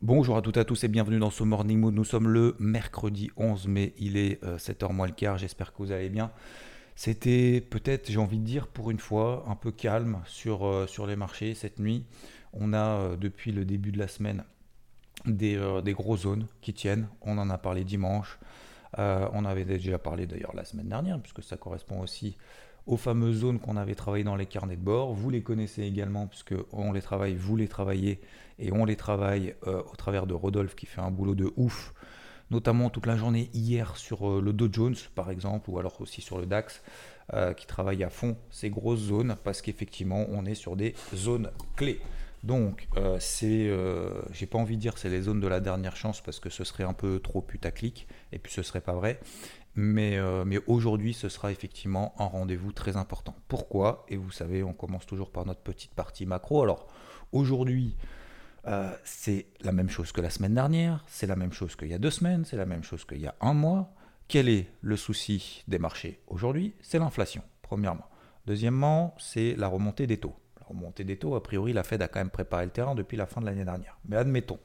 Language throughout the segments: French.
Bonjour à toutes et à tous et bienvenue dans ce Morning Mood. Nous sommes le mercredi 11 mai, il est 7h moins le quart, j'espère que vous allez bien. C'était peut-être, j'ai envie de dire pour une fois, un peu calme sur, euh, les marchés cette nuit. On a euh, depuis le début de la semaine des, euh, des grosses zones qui tiennent. On en a parlé dimanche. Euh, on avait déjà parlé d'ailleurs la semaine dernière, puisque ça correspond aussi aux fameuses zones qu'on avait travaillées dans les carnets de bord. Vous les connaissez également, puisque on les travaille, vous les travaillez, et on les travaille euh, au travers de Rodolphe qui fait un boulot de ouf, notamment toute la journée hier sur euh, le Dow Jones par exemple, ou alors aussi sur le DAX, euh, qui travaille à fond ces grosses zones, parce qu'effectivement on est sur des zones clés. Donc, c'est, j'ai pas envie de dire c'est les zones de la dernière chance parce que ce serait un peu trop putaclic et puis ce serait pas vrai. Mais, euh, mais aujourd'hui, ce sera effectivement un rendez-vous très important. Pourquoi? Et vous savez, on commence toujours par notre petite partie macro. Alors, aujourd'hui, euh, c'est la même chose que la semaine dernière, c'est la même chose qu'il y a deux semaines, c'est la même chose qu'il y a un mois. Quel est le souci des marchés aujourd'hui? C'est l'inflation, premièrement. Deuxièmement, c'est la remontée des taux remontée des taux, a priori, la Fed a quand même préparé le terrain depuis la fin de l'année dernière. Mais admettons.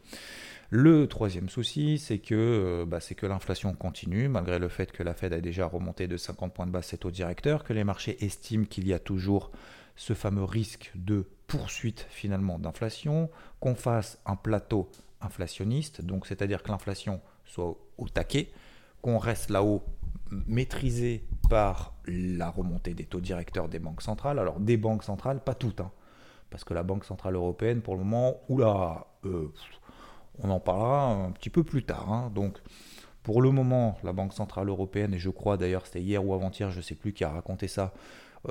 Le troisième souci, c'est que, euh, bah, c'est que l'inflation continue, malgré le fait que la Fed a déjà remonté de 50 points de base ses taux directeurs, que les marchés estiment qu'il y a toujours ce fameux risque de poursuite finalement d'inflation, qu'on fasse un plateau inflationniste, donc c'est-à-dire que l'inflation soit au taquet, qu'on reste là-haut maîtrisé par la remontée des taux directeurs des banques centrales. Alors des banques centrales, pas toutes, hein, parce que la Banque Centrale Européenne, pour le moment, oula, euh, on en parlera un petit peu plus tard. hein. Donc pour le moment, la Banque Centrale Européenne, et je crois d'ailleurs c'était hier ou avant-hier, je ne sais plus qui a raconté ça,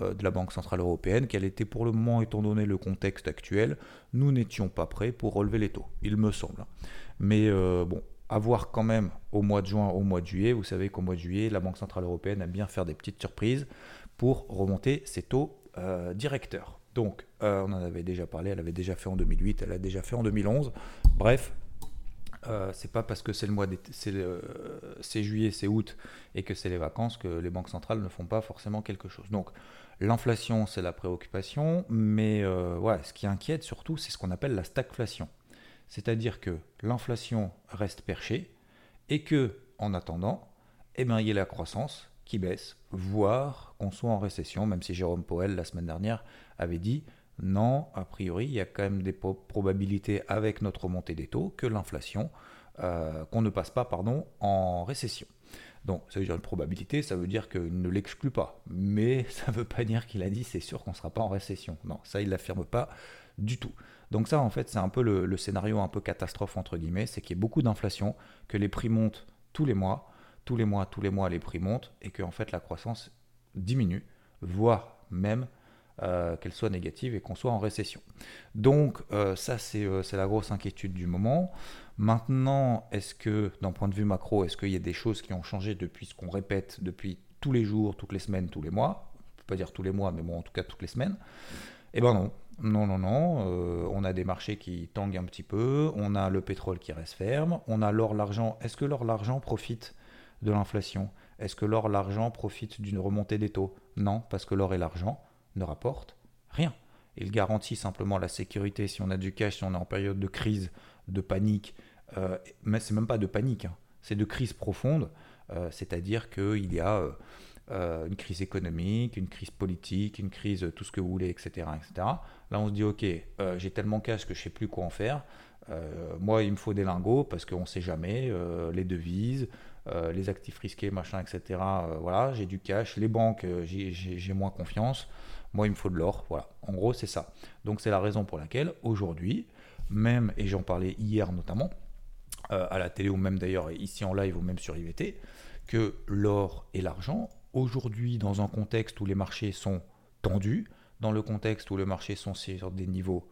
euh, de la Banque Centrale Européenne, qu'elle était pour le moment, étant donné le contexte actuel, nous n'étions pas prêts pour relever les taux, il me semble. Mais euh, bon, à voir quand même au mois de juin, au mois de juillet. Vous savez qu'au mois de juillet, la Banque Centrale Européenne aime bien faire des petites surprises pour remonter ses taux euh, directeurs. Donc, on en avait déjà parlé, elle avait déjà fait en 2008, elle a déjà fait en 2011. Bref, euh, c'est pas parce que c'est le mois c'est, le- c'est juillet, c'est août et que c'est les vacances que les banques centrales ne font pas forcément quelque chose. Donc, l'inflation, c'est la préoccupation, mais euh, ce qui inquiète surtout, c'est ce qu'on appelle la stagflation. C'est-à-dire que l'inflation reste perchée et que, en attendant, eh ben, il y a la croissance qui baisse, voire qu'on soit en récession, même si Jérôme Powell, la semaine dernière, avait dit non, a priori, il y a quand même des probabilités avec notre montée des taux que l'inflation, euh, qu'on ne passe pas pardon, en récession. Donc, ça veut dire une probabilité, ça veut dire qu'il ne l'exclut pas. Mais ça ne veut pas dire qu'il a dit c'est sûr qu'on ne sera pas en récession. Non, ça, il ne l'affirme pas du tout. Donc ça, en fait, c'est un peu le, scénario un peu catastrophe, entre guillemets, c'est qu'il y a beaucoup d'inflation, que les prix montent tous les mois, tous les mois, tous les mois, les prix montent, et que en fait, la croissance diminue, voire même euh, qu'elle soit négative et qu'on soit en récession. Donc euh, ça, c'est euh, c'est la grosse inquiétude du moment. Maintenant, est-ce que, d'un point de vue macro, est-ce qu'il y a des choses qui ont changé depuis ce qu'on répète depuis tous les jours, toutes les semaines, tous les mois? Je ne peux pas dire tous les mois, mais bon, en tout cas toutes les semaines. Eh ben non, non, non, non. On a des marchés qui tanguent un petit peu. On a le pétrole qui reste ferme. On a l'or, l'argent. Est-ce que l'or, l'argent profite de l'inflation? Est-ce que l'or, l'argent profite d'une remontée des taux? Non, parce que l'or et l'argent ne rapportent rien. Il garantit simplement la sécurité si on a du cash, si on est en période de crise, de panique. Euh, mais c'est même pas de panique, hein. c'est de crise profonde. Euh, C'est-à-dire qu'il y a euh, euh, une crise économique, une crise politique, une crise tout ce que vous voulez, etc. etc. Là, on se dit, ok, j'ai tellement cash que je sais plus quoi en faire. Moi, il me faut des lingots parce qu'on ne sait jamais, les devises, les actifs risqués, machin, etc. voilà, j'ai du cash, les banques, j'ai moins confiance. Moi, il me faut de l'or. Voilà, en gros, c'est ça. Donc, c'est la raison pour laquelle aujourd'hui, même, et j'en parlais hier notamment, euh, à la télé ou même d'ailleurs ici en live ou même sur IVT, que l'or et l'argent, aujourd'hui, dans un contexte où les marchés sont tendus, dans le contexte où les marchés sont sur des niveaux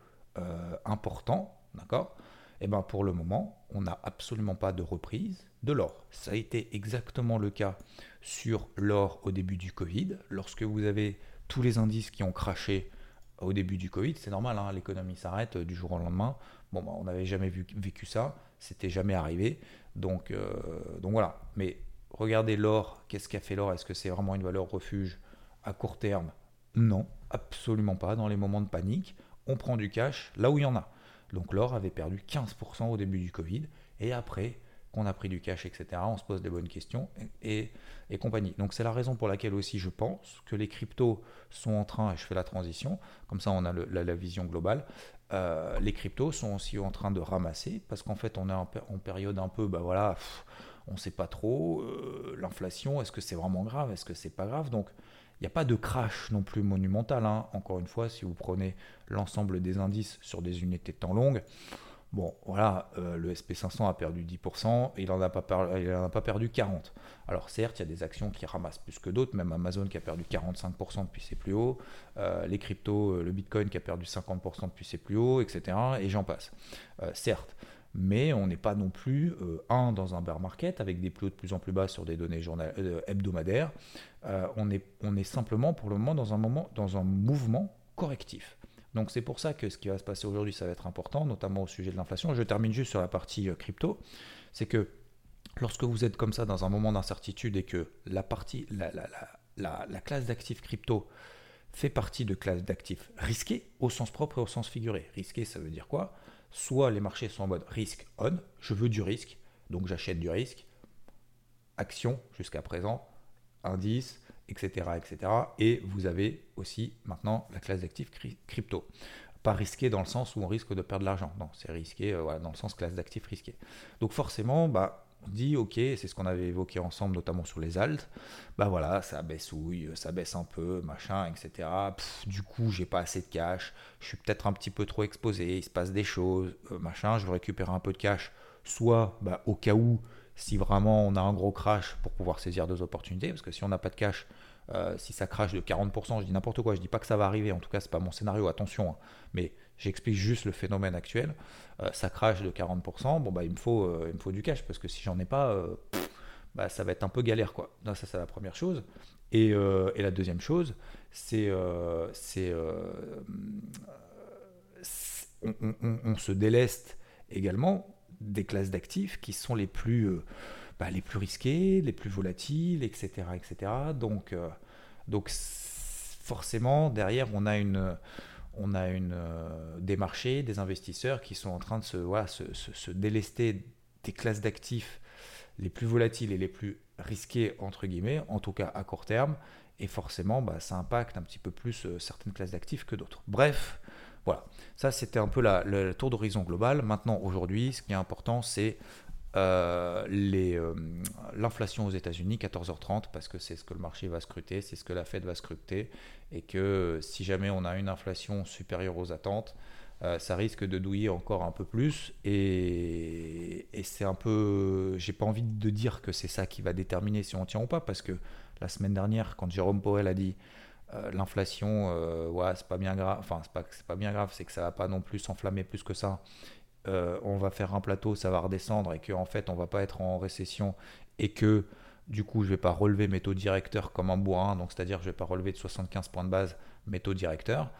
important, d'accord Et eh bien pour le moment, on n'a absolument pas de reprise de l'or. Ça a été exactement le cas sur l'or au début du Covid. Lorsque vous avez tous les indices qui ont craché au début du Covid, c'est normal, hein, l'économie s'arrête du jour au lendemain. Bon, bah, on n'avait jamais vécu ça, c'était jamais arrivé. Donc, euh, donc voilà. Mais regardez l'or, qu'est-ce qu'a fait l'or? Est-ce que c'est vraiment une valeur refuge à court terme? Non, absolument pas. Dans les moments de panique, on prend du cash là où il y en a. Donc l'or avait perdu 15% au début du Covid. Et après, qu'on a pris du cash, etc., on se pose des bonnes questions et, et compagnie. Donc c'est la raison pour laquelle aussi je pense que les cryptos sont en train, et je fais la transition, comme ça on a la, vision globale, euh, les cryptos sont aussi en train de ramasser parce qu'en fait on est en, période un peu, bah voilà, on ne sait pas trop, euh, l'inflation, est-ce que c'est vraiment grave, est-ce que c'est pas grave? Donc il n'y a pas de crash non plus monumental. Hein. Encore une fois, si vous prenez l'ensemble des indices sur des unités de temps longues, Bon, voilà, euh, le SP500 a perdu 10% et il n'en a, pas perdu 40%. Alors certes, il y a des actions qui ramassent plus que d'autres, même Amazon qui a perdu 45% depuis ses plus hauts, euh, les cryptos, euh, le Bitcoin qui a perdu 50% depuis ses plus hauts, etc. Et j'en passe. certes, mais on n'est pas non plus, un, dans un bear market avec des plus hauts de plus en plus bas sur des données hebdomadaires. on, est, simplement pour le moment, dans un mouvement correctif. Donc c'est pour ça que ce qui va se passer aujourd'hui, ça va être important, notamment au sujet de l'inflation. Je termine juste sur la partie euh, crypto. C'est que lorsque vous êtes comme ça dans un moment d'incertitude et que la, partie, la, classe d'actifs crypto fait partie de classe d'actifs risqués au sens propre et au sens figuré. Risqué, ça veut dire quoi? Soit les marchés sont en mode risk on, je veux du risque, donc j'achète du risque. Action jusqu'à présent, indice, etc., etc. Et vous avez aussi maintenant la classe d'actifs crypto. Pas risqué dans le sens où on risque de perdre de l'argent. Non, c'est risqué euh, dans le sens classe d'actifs risqué. Donc forcément, bah, on dit ok, c'est ce qu'on avait évoqué ensemble, notamment sur les altes. Bah voilà, ça baissouille, ça baisse un peu, machin, etc. du coup, j'ai pas assez de cash, je suis peut-être un petit peu trop exposé, il se passe des choses, euh, machin, je veux récupérer un peu de cash, soit bah, au cas où si vraiment on a un gros crash pour pouvoir saisir deux opportunités, parce que si on n'a pas de cash, euh, si ça crache de 40%, je dis n'importe quoi, je dis pas que ça va arriver, en tout cas c'est pas mon scénario, attention, hein. mais j'explique juste le phénomène actuel, euh, ça crache de 40%, bon bah il me faut, euh, il me faut du cash, parce que si j'en ai pas, bah, ça va être un peu galère quoi. ça c'est la première chose. Et, la deuxième chose, c'est on, se déleste également des classes d'actifs qui sont les plus, bah, les plus risquées, les plus volatiles, etc. etc. Donc, euh, forcément, derrière, on a une, on euh, des marchés, des investisseurs qui sont en train de se, délester des classes d'actifs les plus volatiles et les plus risquées, entre guillemets, en tout cas à court terme. Et forcément, bah, ça impacte un petit peu plus certaines classes d'actifs que d'autres. Bref, voilà, ça c'était un peu le tour d'horizon global. Maintenant, aujourd'hui, ce qui est important, c'est euh, euh, l'inflation aux États-Unis, 14h30, parce que c'est ce que le marché va scruter, c'est ce que la Fed va scruter, et que si jamais on a une inflation supérieure aux attentes, euh, ça risque de douiller encore un peu plus. Et, c'est un peu. J'ai pas envie de dire que c'est ça qui va déterminer si on tient ou pas, parce que la semaine dernière, quand Jérôme Powell a dit euh, l'inflation, euh, ouais, c'est pas bien grave. Enfin, c'est pas, pas bien grave, c'est que ça va pas non plus s'enflammer plus que ça. Euh, on va faire un plateau, ça va redescendre et qu'en en fait, on va pas être en récession et que du coup, je vais pas relever mes taux directeurs comme un bourrin, donc c'est-à-dire je vais pas relever de 75 points de base mes taux directeurs.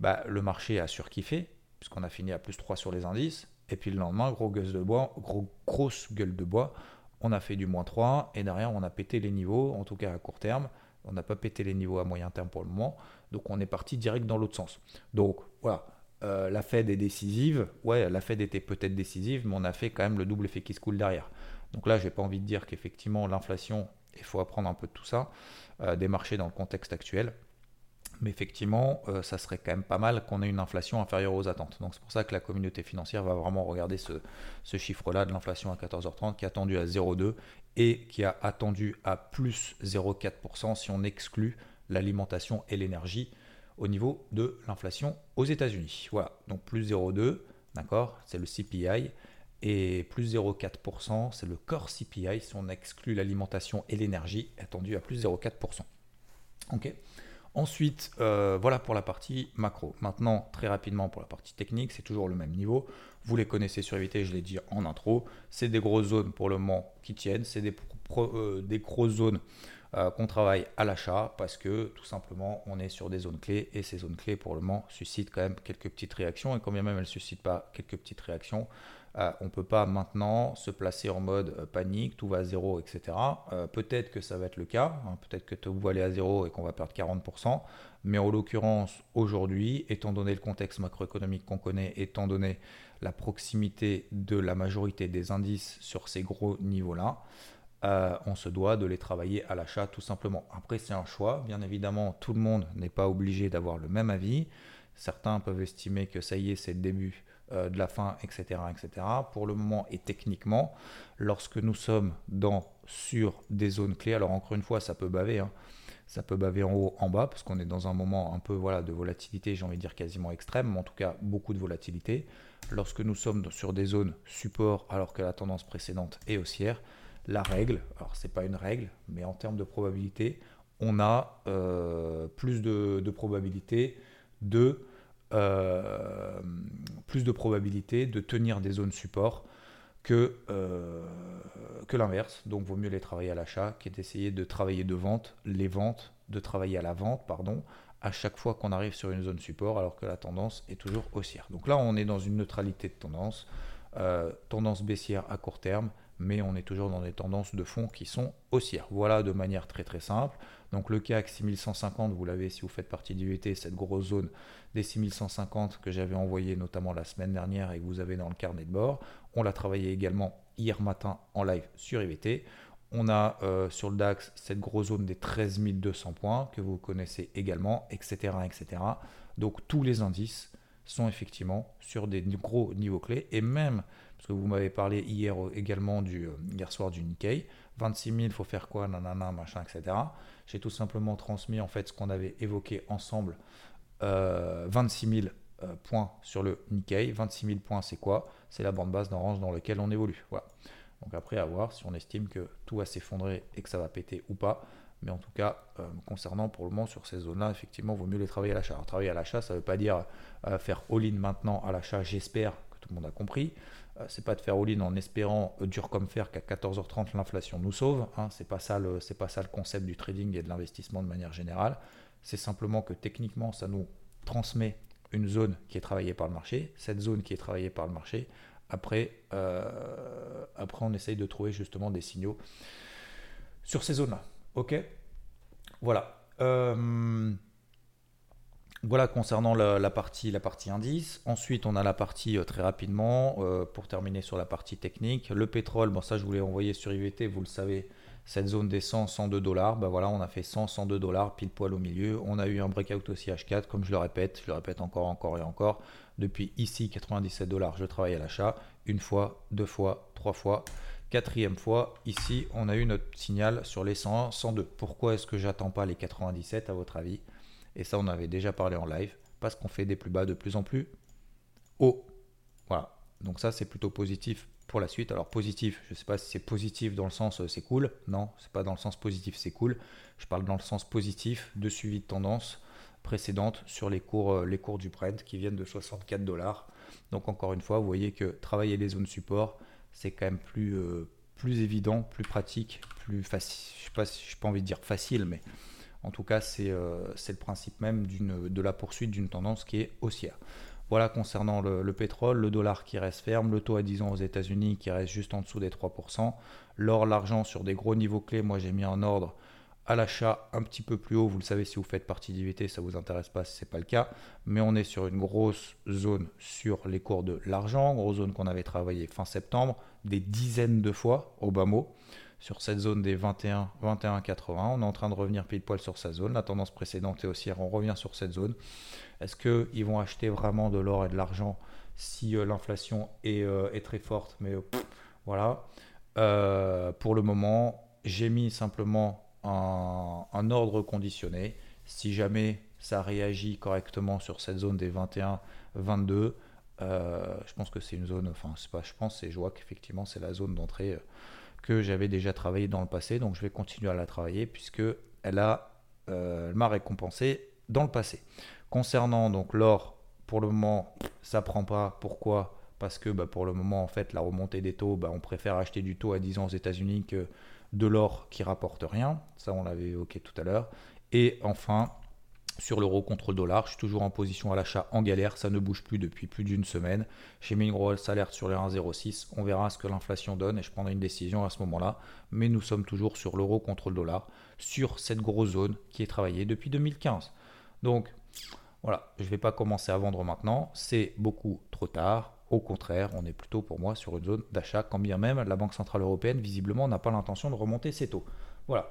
Bah, le marché a surkiffé puisqu'on a fini à plus 3 sur les indices. Et puis le lendemain, gros gueule de bois, gros, grosse gueule de bois, on a fait du moins 3 et derrière on a pété les niveaux, en tout cas à court terme. On n'a pas pété les niveaux à moyen terme pour le moment. Donc on est parti direct dans l'autre sens. Donc voilà, euh, la Fed est décisive. Ouais, la Fed était peut-être décisive, mais on a fait quand même le double effet qui se coule derrière. Donc là, je n'ai pas envie de dire qu'effectivement l'inflation, il faut apprendre un peu de tout ça, euh, des marchés dans le contexte actuel. Mais effectivement, euh, ça serait quand même pas mal qu'on ait une inflation inférieure aux attentes. Donc c'est pour ça que la communauté financière va vraiment regarder ce, chiffre-là de l'inflation à 14h30 qui est attendu à 0,2 et qui a attendu à plus 0,4% si on exclut l'alimentation et l'énergie au niveau de l'inflation aux États-Unis. Voilà, donc plus 0,2, d'accord, c'est le CPI, et plus 0,4%, c'est le core CPI si on exclut l'alimentation et l'énergie, attendu à plus 0,4%. Ok Ensuite, euh, voilà pour la partie macro. Maintenant, très rapidement pour la partie technique, c'est toujours le même niveau. Vous les connaissez sur EVT, je l'ai dit en intro. C'est des grosses zones pour le moment qui tiennent. C'est des, euh, des grosses zones euh, qu'on travaille à l'achat parce que tout simplement on est sur des zones clés et ces zones clés pour le moment suscitent quand même quelques petites réactions et quand bien même elles ne suscitent pas quelques petites réactions, euh, on ne peut pas maintenant se placer en mode euh, panique, tout va à zéro, etc. peut-être que ça va être le cas, hein, peut-être que tout va aller à zéro et qu'on va perdre 40%, mais en l'occurrence aujourd'hui, étant donné le contexte macroéconomique qu'on connaît, étant donné la proximité de la majorité des indices sur ces gros niveaux-là, euh, on se doit de les travailler à l'achat tout simplement. Après, c'est un choix. Bien évidemment, tout le monde n'est pas obligé d'avoir le même avis. Certains peuvent estimer que ça y est, c'est le début euh, de la fin, etc., etc. Pour le moment et techniquement, lorsque nous sommes dans, sur des zones clés, alors encore une fois, ça peut baver. Hein. ça peut baver en haut, en bas, parce qu'on est dans un moment un peu voilà, de volatilité, j'ai envie de dire quasiment extrême, mais en tout cas beaucoup de volatilité. Lorsque nous sommes sur des zones support alors que la tendance précédente est haussière, la règle, alors c'est pas une règle, mais en termes de probabilité, on a euh, plus de, probabilité de euh, plus de probabilité de tenir des zones support que, euh, que l'inverse. Donc vaut mieux les travailler à l'achat qui est d'essayer de travailler de vente, les ventes, de travailler à la vente, pardon, à chaque fois qu'on arrive sur une zone support alors que la tendance est toujours haussière. Donc là on est dans une neutralité de tendance, tendance baissière à court terme, mais on est toujours dans des tendances de fond qui sont haussières. Voilà de manière très très simple. Donc le CAC 6150, vous l'avez si vous faites partie du VT, cette grosse zone des 6150 que j'avais envoyé notamment la semaine dernière et que vous avez dans le carnet de bord. On l'a travaillé également hier matin en live sur IVT. On a euh, sur le DAX cette grosse zone des 13 200 points que vous connaissez également, etc., etc. Donc tous les indices sont effectivement sur des gros niveaux clés et même parce que vous m'avez parlé hier également du euh, hier soir du Nikkei, 26 000, il faut faire quoi, nanana, machin, etc. J'ai tout simplement transmis en fait ce qu'on avait évoqué ensemble, 26 euh, 000 euh, points sur le Nikkei. 26 000 points, c'est quoi? C'est la bande basse d'un range dans lequel on évolue. Voilà. Donc après, à voir si on estime que tout va s'effondrer et que ça va péter ou pas. Mais en tout cas, concernant pour le moment sur ces zones-là, effectivement, il vaut mieux les travailler à l'achat. Travailler à l'achat, ça ne veut pas dire faire all-in maintenant à l'achat, j'espère tout le monde a compris. Euh, c'est pas de faire all-in en espérant euh, dur comme fer qu'à 14h30 l'inflation nous sauve. Hein. C'est pas ça le concept du trading et de l'investissement de manière générale. C'est simplement que techniquement ça nous transmet une zone qui est travaillée par le marché. Cette zone qui est travaillée par le marché, après, euh, après on essaye de trouver justement des signaux sur ces zones-là. Ok? Voilà. Voilà concernant la, partie, la partie indice. Ensuite, on a la partie euh, très rapidement, euh, pour terminer sur la partie technique. Le pétrole, bon ça je voulais envoyer sur IVT, vous le savez, cette zone des 100, 102 dollars. Ben voilà, on a fait 100, 102 dollars, pile poil au milieu. On a eu un breakout aussi H4, comme je le répète, je le répète encore, encore et encore. Depuis ici, 97 dollars, je travaille à l'achat. Une fois, deux fois, trois fois. Quatrième fois, ici, on a eu notre signal sur les 101, 102. Pourquoi est-ce que j'attends pas les 97 à votre avis? Et ça, on avait déjà parlé en live, parce qu'on fait des plus bas de plus en plus haut. Voilà. Donc ça, c'est plutôt positif pour la suite. Alors positif, je ne sais pas si c'est positif dans le sens euh, c'est cool. Non, c'est pas dans le sens positif c'est cool. Je parle dans le sens positif de suivi de tendance précédente sur les cours, euh, les cours du Brent qui viennent de 64 dollars. Donc encore une fois, vous voyez que travailler les zones support, c'est quand même plus, euh, plus évident, plus pratique, plus facile. Je n'ai pas, pas envie de dire facile, mais en tout cas, euh, c'est le principe même de la poursuite d'une tendance qui est haussière. Voilà concernant le, pétrole, le dollar qui reste ferme, le taux à 10 ans aux États-Unis qui reste juste en dessous des 3%, l'or, l'argent sur des gros niveaux clés. Moi, j'ai mis en ordre à l'achat un petit peu plus haut. Vous le savez, si vous faites partie d'IVT, ça ne vous intéresse pas si ce n'est pas le cas. Mais on est sur une grosse zone sur les cours de l'argent, grosse zone qu'on avait travaillé fin septembre, des dizaines de fois au bas mot sur cette zone des 21, 21, 80. On est en train de revenir pile poil sur sa zone. La tendance précédente est haussière. On revient sur cette zone. Est-ce qu'ils vont acheter vraiment de l'or et de l'argent si euh, l'inflation euh, est, très forte? Mais euh, voilà. pour le moment, j'ai mis simplement un, ordre conditionné. Si jamais ça réagit correctement sur cette zone des 21, 22, je pense que c'est une zone, enfin, c'est pas, je pense, c'est je vois qu'effectivement, c'est la zone d'entrée que j'avais déjà travaillé dans le passé, donc je vais continuer à la travailler puisque elle a euh, m'a récompensé dans le passé. Concernant donc l'or, pour le moment, ça prend pas. Pourquoi? Parce que bah, pour le moment, en fait, la remontée des taux, bah, on préfère acheter du taux à 10 ans aux États-Unis que de l'or qui rapporte rien. Ça, on l'avait évoqué tout à l'heure. Et enfin, sur l'euro contre le dollar, je suis toujours en position à l'achat en galère, ça ne bouge plus depuis plus d'une semaine. J'ai mis une grosse alerte sur les 1,06, on verra ce que l'inflation donne et je prendrai une décision à ce moment-là. Mais nous sommes toujours sur l'euro contre le dollar, sur cette grosse zone qui est travaillée depuis 2015. Donc voilà, je ne vais pas commencer à vendre maintenant, c'est beaucoup trop tard. Au contraire, on est plutôt pour moi sur une zone d'achat, quand bien même la Banque Centrale Européenne visiblement n'a pas l'intention de remonter ses taux. Voilà.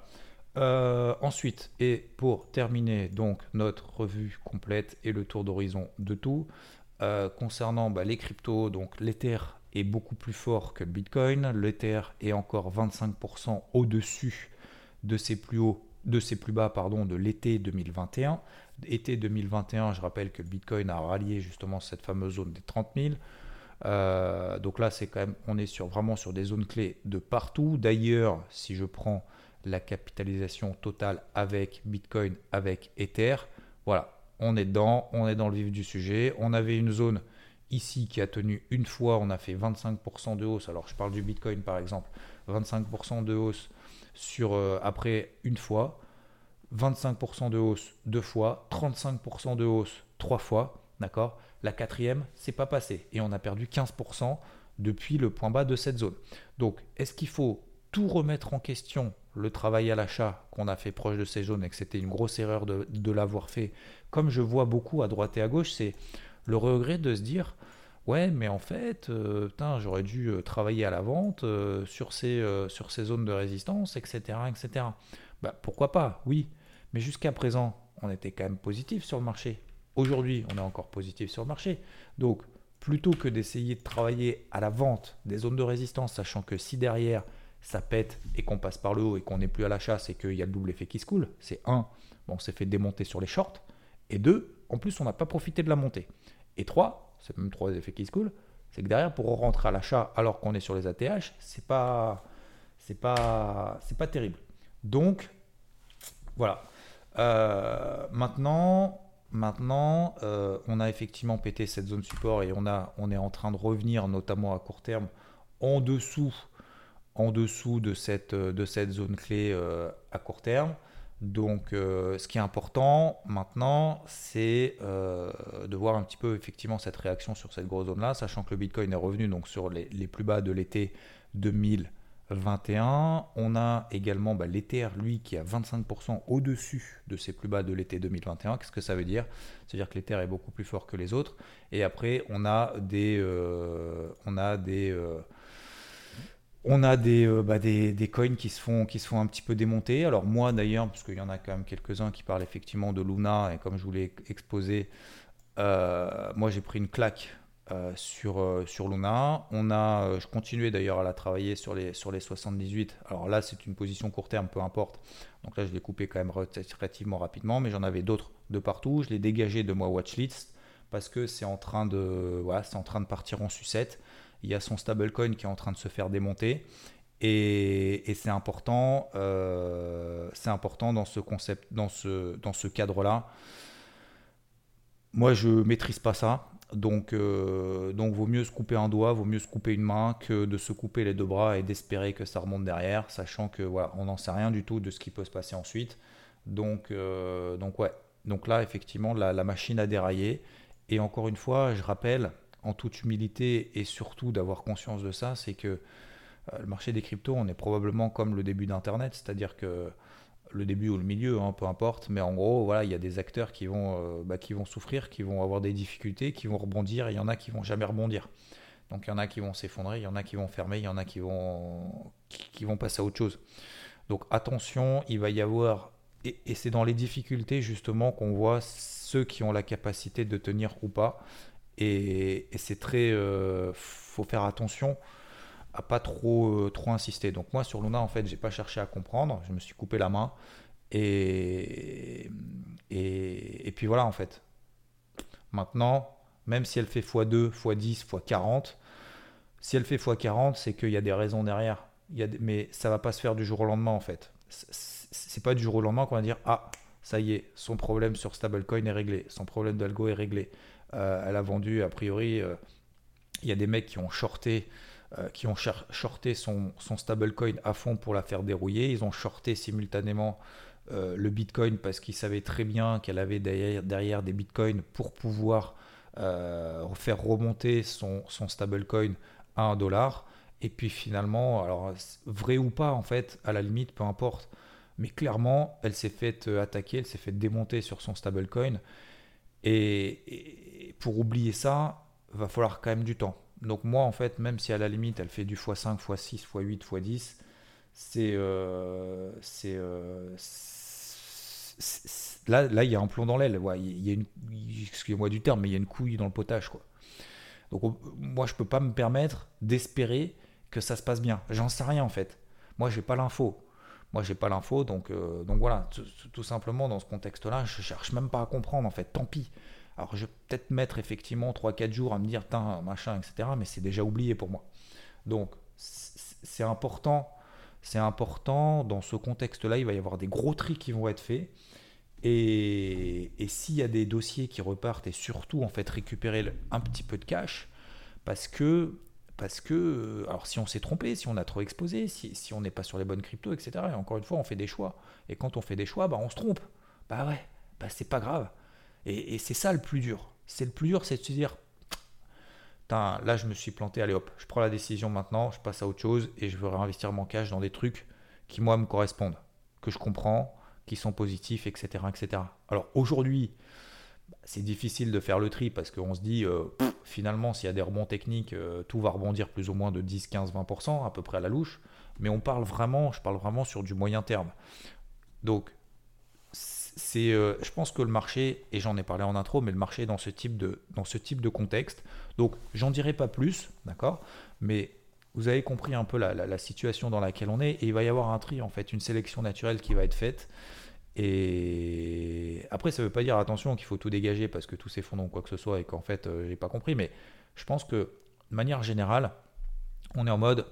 Euh, ensuite, et pour terminer donc notre revue complète et le tour d'horizon de tout, euh, concernant bah, les cryptos, donc l'Ether est beaucoup plus fort que le Bitcoin. L'Ether est encore 25% au-dessus de ses plus hauts, de ses plus bas pardon, de l'été 2021. Été 2021, je rappelle que Bitcoin a rallié justement cette fameuse zone des 30 000. Euh, donc là, c'est quand même, on est sur, vraiment sur des zones clés de partout. D'ailleurs, si je prends la capitalisation totale avec Bitcoin, avec Ether. Voilà, on est dedans, on est dans le vif du sujet. On avait une zone ici qui a tenu une fois, on a fait 25% de hausse. Alors je parle du Bitcoin par exemple, 25% de hausse euh, après une fois, 25% de hausse deux fois, 35% de hausse trois fois, d'accord? La quatrième, c'est pas passé et on a perdu 15% depuis le point bas de cette zone. Donc, est-ce qu'il faut tout remettre en question le travail à l'achat qu'on a fait proche de ces zones et que c'était une grosse erreur de, l'avoir fait, comme je vois beaucoup à droite et à gauche, c'est le regret de se dire ouais mais en fait euh, j'aurais dû euh, travailler à la vente euh, sur, ces, sur ces zones de résistance etc etc bah, pourquoi pas? Oui. Mais jusqu'à présent on était quand même positif sur le marché. Aujourd'hui on est encore positif sur le marché. Donc plutôt que d'essayer de travailler à la vente des zones de résistance sachant que si derrière ça pète et qu'on passe par le haut et qu'on n'est plus à l'achat, c'est qu'il y a le double effet qui se coule. C'est un, on s'est fait démonter sur les shorts. Et deux, en plus, on n'a pas profité de la montée. Et trois, c'est même trois effets qui se coulent, c'est que derrière, pour rentrer à l'achat alors qu'on est sur les ATH, c'est pas, c'est pas, c'est pas terrible. Donc, voilà. Euh, maintenant, maintenant euh, on a effectivement pété cette zone support et on, a, on est en train de revenir, notamment à court terme, en dessous en dessous de cette, euh, de cette zone clé euh, à court terme. Donc, euh, ce qui est important maintenant, c'est de voir un petit peu effectivement cette réaction sur cette grosse zone-là, sachant que le Bitcoin est revenu donc sur les, plus bas de l'été 2021. On a également bah, l'Ether, lui, qui est 25% au-dessus de ses plus bas de l'été 2021. Qu'est-ce que ça veut dire? C'est-à-dire que l'Ether est beaucoup plus fort que les autres. Et après, on a des, on a des on a euh, bah, des, coins qui se, font, qui se font un petit peu démonter. Alors moi d'ailleurs, parce qu'il y en a quand même quelques-uns qui parlent effectivement de Luna, et comme je vous l'ai exposé, euh, moi j'ai pris une claque euh, sur, Luna. On a, je continuais d'ailleurs à la travailler sur les, sur les 78. Alors là c'est une position court terme, peu importe. Donc là je l'ai coupé quand même relativement rapidement, mais j'en avais d'autres de partout. Je l'ai dégagé de moi watchlist parce que c'est en, train de, voilà, en train de partir en sucette il y a son stablecoin qui est en train de se faire démonter. Et, c'est important, euh, c'est important dans ce concept, dans ce, cadre-là. Moi, je maîtrise pas ça, donc, euh, donc vaut mieux se couper un doigt, vaut mieux se couper une main que de se couper les deux bras et d'espérer que ça remonte derrière, sachant que on n'en sait rien du tout de ce qui peut se passer ensuite. Donc, euh, donc là effectivement la machine a déraillé. Et encore une fois, je rappelle, en toute humilité et surtout d'avoir conscience de ça, c'est que euh, le marché des cryptos, on est probablement comme le début d'Internet, c'est-à-dire que le début ou le milieu, hein, peu importe, mais en gros, voilà, il y a des acteurs qui vont, euh, bah, qui vont souffrir, qui vont avoir des difficultés, qui vont rebondir, et il y en a qui vont jamais rebondir. Donc il y en a qui vont s'effondrer, il y en a qui vont fermer, il y en a qui vont, qui, vont passer à autre chose. Donc attention, il va y avoir, et, et c'est dans les difficultés justement qu'on voit ceux qui ont la capacité de tenir ou pas. Et, c'est très. Euh, faut faire attention à pas trop, euh, trop insister. Donc, moi, sur Luna, en fait, j'ai pas cherché à comprendre. Je me suis coupé la main. Et, et, puis voilà, en fait. Maintenant, même si elle fait x2, x10, x40, si elle fait x40, c'est qu'il y a des raisons derrière. Il y a mais ça va pas se faire du jour au lendemain, en fait. C'est pas du jour au lendemain qu'on va dire Ah, ça y est, son problème sur stablecoin est réglé, son problème d'algo est réglé. Euh, elle a vendu, a priori, euh, il y a des mecs qui ont shorté, euh, qui ont shorté son, stablecoin à fond pour la faire dérouiller. Ils ont shorté simultanément le bitcoin parce qu'ils savaient très bien qu'elle avait derrière, des bitcoins pour pouvoir faire remonter son, son stablecoin à un dollar. Et puis finalement, alors vrai ou pas en fait, à la limite, peu importe. Mais clairement, elle s'est faite attaquer, elle s'est fait démonter sur son stablecoin. Et, pour oublier ça, va falloir quand même du temps. Donc moi, en fait, même si à la limite, elle fait du x5, x6, x8, x10, c'est... Euh, euh, là, là, il y a un plomb dans l'aile. Ouais, il y a une, excusez-moi du terme, mais il y a une couille dans le potage. Quoi. Donc moi, je peux pas me permettre d'espérer que ça se passe bien. J'en sais rien, en fait. Moi, j'ai pas l'info. Moi, j'ai pas l'info, donc, euh, donc voilà, tout, simplement dans ce contexte-là, je cherche même pas à comprendre en fait, tant pis. Alors, je vais peut-être mettre effectivement 3-4 jours à me dire, tiens, machin, etc., mais c'est déjà oublié pour moi. Donc, c'est important, c'est important, dans ce contexte-là, il va y avoir des gros tri qui vont être faits. Et s'il y a des dossiers qui repartent, et surtout en fait récupérer un petit peu de cash, parce que parce que, euh, alors si on s'est trompé, si on a trop exposé, si, on n'est pas sur les bonnes cryptos, etc. Et encore une fois, on fait des choix. Et quand on fait des choix, bah, on se trompe. Bah ouais, bah c'est pas grave. Et, c'est ça le plus dur. C'est le plus dur, c'est de se dire, là je me suis planté, allez hop, je prends la décision maintenant, je passe à autre chose et je veux réinvestir mon cash dans des trucs qui moi me correspondent, que je comprends, qui sont positifs, etc. etc. Alors aujourd'hui, c'est difficile de faire le tri parce qu'on se dit, euh, finalement, s'il y a des rebonds techniques, euh, tout va rebondir plus ou moins de 10, 15, 20% à peu près à la louche. Mais on parle vraiment, je parle vraiment sur du moyen terme. Donc, c'est, euh, je pense que le marché, et j'en ai parlé en intro, mais le marché dans ce type de, dans ce type de contexte. Donc, j'en dirai pas plus, d'accord? Mais vous avez compris un peu la, la, situation dans laquelle on est, et il va y avoir un tri, en fait, une sélection naturelle qui va être faite. Et après, ça ne veut pas dire attention qu'il faut tout dégager parce que tout s'effondre ou quoi que ce soit et qu'en fait, euh, j'ai pas compris. Mais je pense que de manière générale, on est en mode,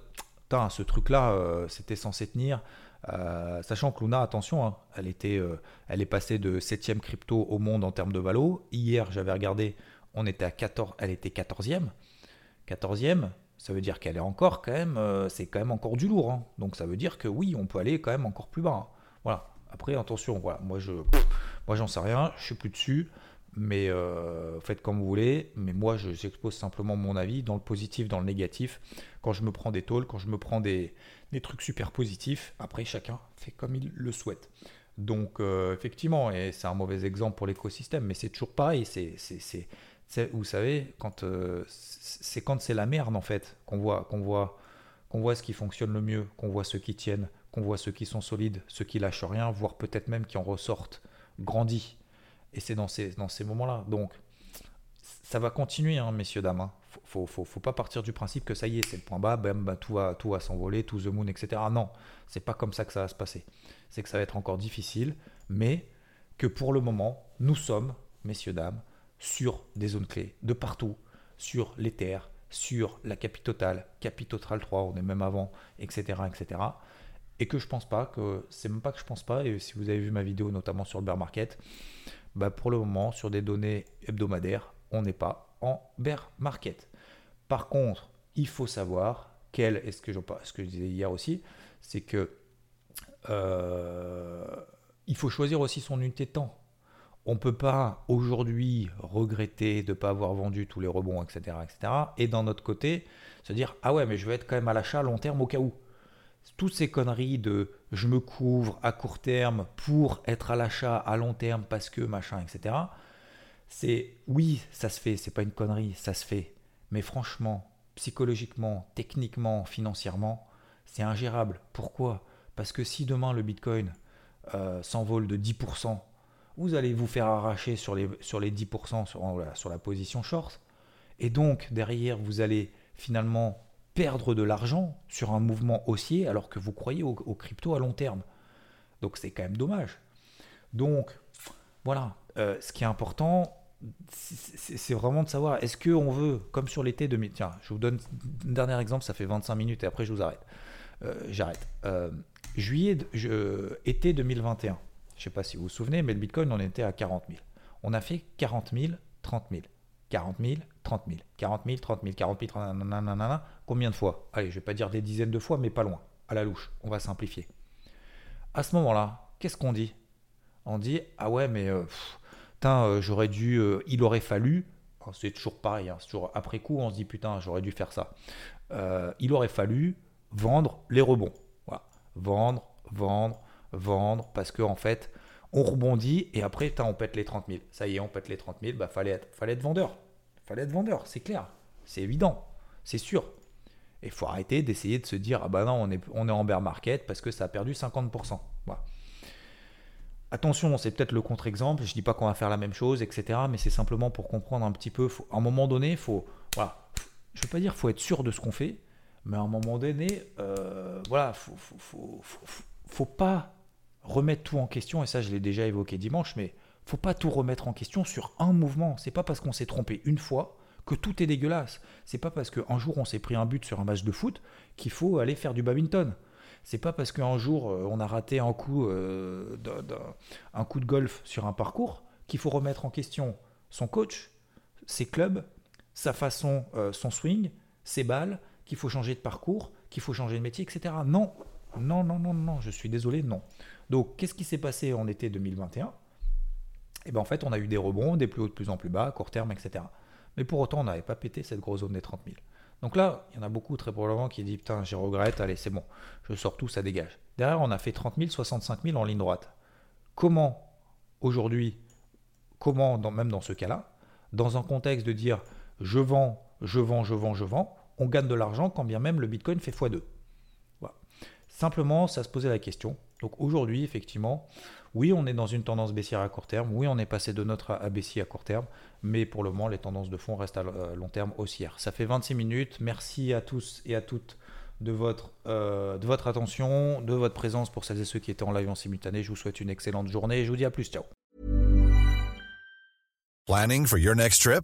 ce truc-là, euh, c'était censé tenir. Euh, sachant que Luna, attention, hein, elle, était, elle est passée de 7ème crypto au monde en termes de valo. Hier, j'avais regardé, on était à 14, elle était 14e. 14e, ça veut dire qu'elle est encore quand même, c'est quand même encore du lourd. Hein. Donc ça veut dire que oui, on peut aller quand même encore plus bas. Hein. Voilà. Après, attention, voilà, moi je, moi j'en sais rien, je suis plus dessus, mais euh, faites comme vous voulez. Mais moi, j'expose simplement mon avis dans le positif, dans le négatif. Quand je me prends des tôles, quand je me prends des, trucs super positifs, après chacun fait comme il le souhaite. Donc euh, effectivement, et c'est un mauvais exemple pour l'écosystème, mais c'est toujours pareil. C'est, vous savez, quand euh, c'est quand c'est la merde en fait qu'on voit, qu'on voit, qu'on voit ce qui fonctionne le mieux, qu'on voit ceux qui tiennent qu'on voit ceux qui sont solides, ceux qui lâchent rien, voire peut-être même qui en ressortent grandis. Et c'est dans ces, moments-là. Donc, ça va continuer, hein, messieurs, dames. Hein. Faut, faut, faut, pas partir du principe que ça y est, c'est le point bas, bam, bah, tout va, tout va s'envoler, tout the moon, etc. Non, c'est pas comme ça que ça va se passer. C'est que ça va être encore difficile, mais que pour le moment, nous sommes, messieurs, dames, sur des zones clés de partout, sur les terres, sur la capitale, capitale 3, on est même avant, etc., etc et que je pense pas, que c'est même pas que je pense pas, et si vous avez vu ma vidéo notamment sur le bear market, bah pour le moment, sur des données hebdomadaires, on n'est pas en bear market. Par contre, il faut savoir quel, est ce que je, ce que je disais hier aussi, c'est que euh, il faut choisir aussi son unité de temps. On ne peut pas aujourd'hui regretter de ne pas avoir vendu tous les rebonds, etc., etc. Et d'un autre côté, se dire ah ouais, mais je vais être quand même à l'achat à long terme au cas où toutes ces conneries de je me couvre à court terme pour être à l'achat à long terme parce que machin, etc. C'est oui, ça se fait, c'est pas une connerie, ça se fait. Mais franchement, psychologiquement, techniquement, financièrement, c'est ingérable. Pourquoi? Parce que si demain le Bitcoin euh, s'envole de 10%, vous allez vous faire arracher sur les, sur les 10% sur, sur la position short. Et donc, derrière, vous allez finalement perdre de l'argent sur un mouvement haussier alors que vous croyez au, crypto à long terme. Donc c'est quand même dommage. Donc voilà, euh, ce qui est important, c'est vraiment de savoir, est-ce qu'on veut, comme sur l'été 2000, tiens, je vous donne un dernier exemple, ça fait 25 minutes et après je vous arrête. Euh, j'arrête. Euh, juillet, été 2021, Je ne sais pas si vous vous souvenez, mais le Bitcoin, on était à 40 000. On a fait 40 000, 30 000. 40 000, 30 000. 40 000, 30 000, 40 000, 30 000, nanana. De fois Allez, je vais pas dire des dizaines de fois, mais pas loin. À la louche. On va simplifier. À ce moment-là, qu'est-ce qu'on dit? On dit Ah ouais, mais euh, putain, euh, j'aurais dû. Euh, il aurait fallu. C'est toujours pareil. Hein, toujours après coup, on se dit Putain, j'aurais dû faire ça. il aurait fallu vendre les rebonds. Vendre, vendre, vendre. Parce qu'en en fait, on rebondit et après, on pète les 30 000. Ça y est, on pète les 30 000. Bah, fallait être, fallait être vendeur. Fallait être vendeur, c'est clair. C'est évident. C'est sûr. Et il faut arrêter d'essayer de se dire, ah bah non, on est, on est en bear market parce que ça a perdu 50%. Voilà. Attention, c'est peut-être le contre-exemple, je ne dis pas qu'on va faire la même chose, etc. Mais c'est simplement pour comprendre un petit peu. à un moment donné, faut, voilà, je ne veux pas dire faut être sûr de ce qu'on fait, mais à un moment donné, euh, voilà, faut, faut, faut, pas remettre tout en question. Et ça, je l'ai déjà évoqué dimanche, mais faut pas tout remettre en question sur un mouvement. C'est pas parce qu'on s'est trompé une fois que tout est dégueulasse. C'est pas parce qu'un jour on s'est pris un but sur un match de foot qu'il faut aller faire du badminton. C'est pas parce qu'un jour euh, on a raté un coup, euh, un coup de golf sur un parcours qu'il faut remettre en question son coach, ses clubs, sa façon, euh, son swing, ses balles, qu'il faut changer de parcours, qu'il faut changer de métier, etc. Non, non, non, non, non, je suis désolé, non. Donc, qu'est-ce qui s'est passé en été 2021 Et eh bien, en fait, on a eu des rebonds, des plus hauts de plus en plus bas, à court terme, etc. Mais pour autant, on n'avait pas pété cette grosse zone des 30 000. Donc là, il y en a beaucoup très probablement qui disent Putain, j'ai regrette, allez, c'est bon, je sors tout, ça dégage. Derrière, on a fait 30 000, 65 000 en ligne droite. Comment, aujourd'hui, comment, même dans ce cas-là, dans un contexte de dire je vends, je vends, je vends, je vends, on gagne de l'argent quand bien même le Bitcoin fait x2 voilà. Simplement, ça se posait la question. Donc aujourd'hui, effectivement, oui, on est dans une tendance baissière à court terme. Oui, on est passé de notre à à court terme. Mais pour le moment, les tendances de fond restent à long terme haussières. Ça fait 26 minutes. Merci à tous et à toutes de votre, euh, de votre attention, de votre présence pour celles et ceux qui étaient en live en simultané. Je vous souhaite une excellente journée et je vous dis à plus. Ciao. Planning for your next trip?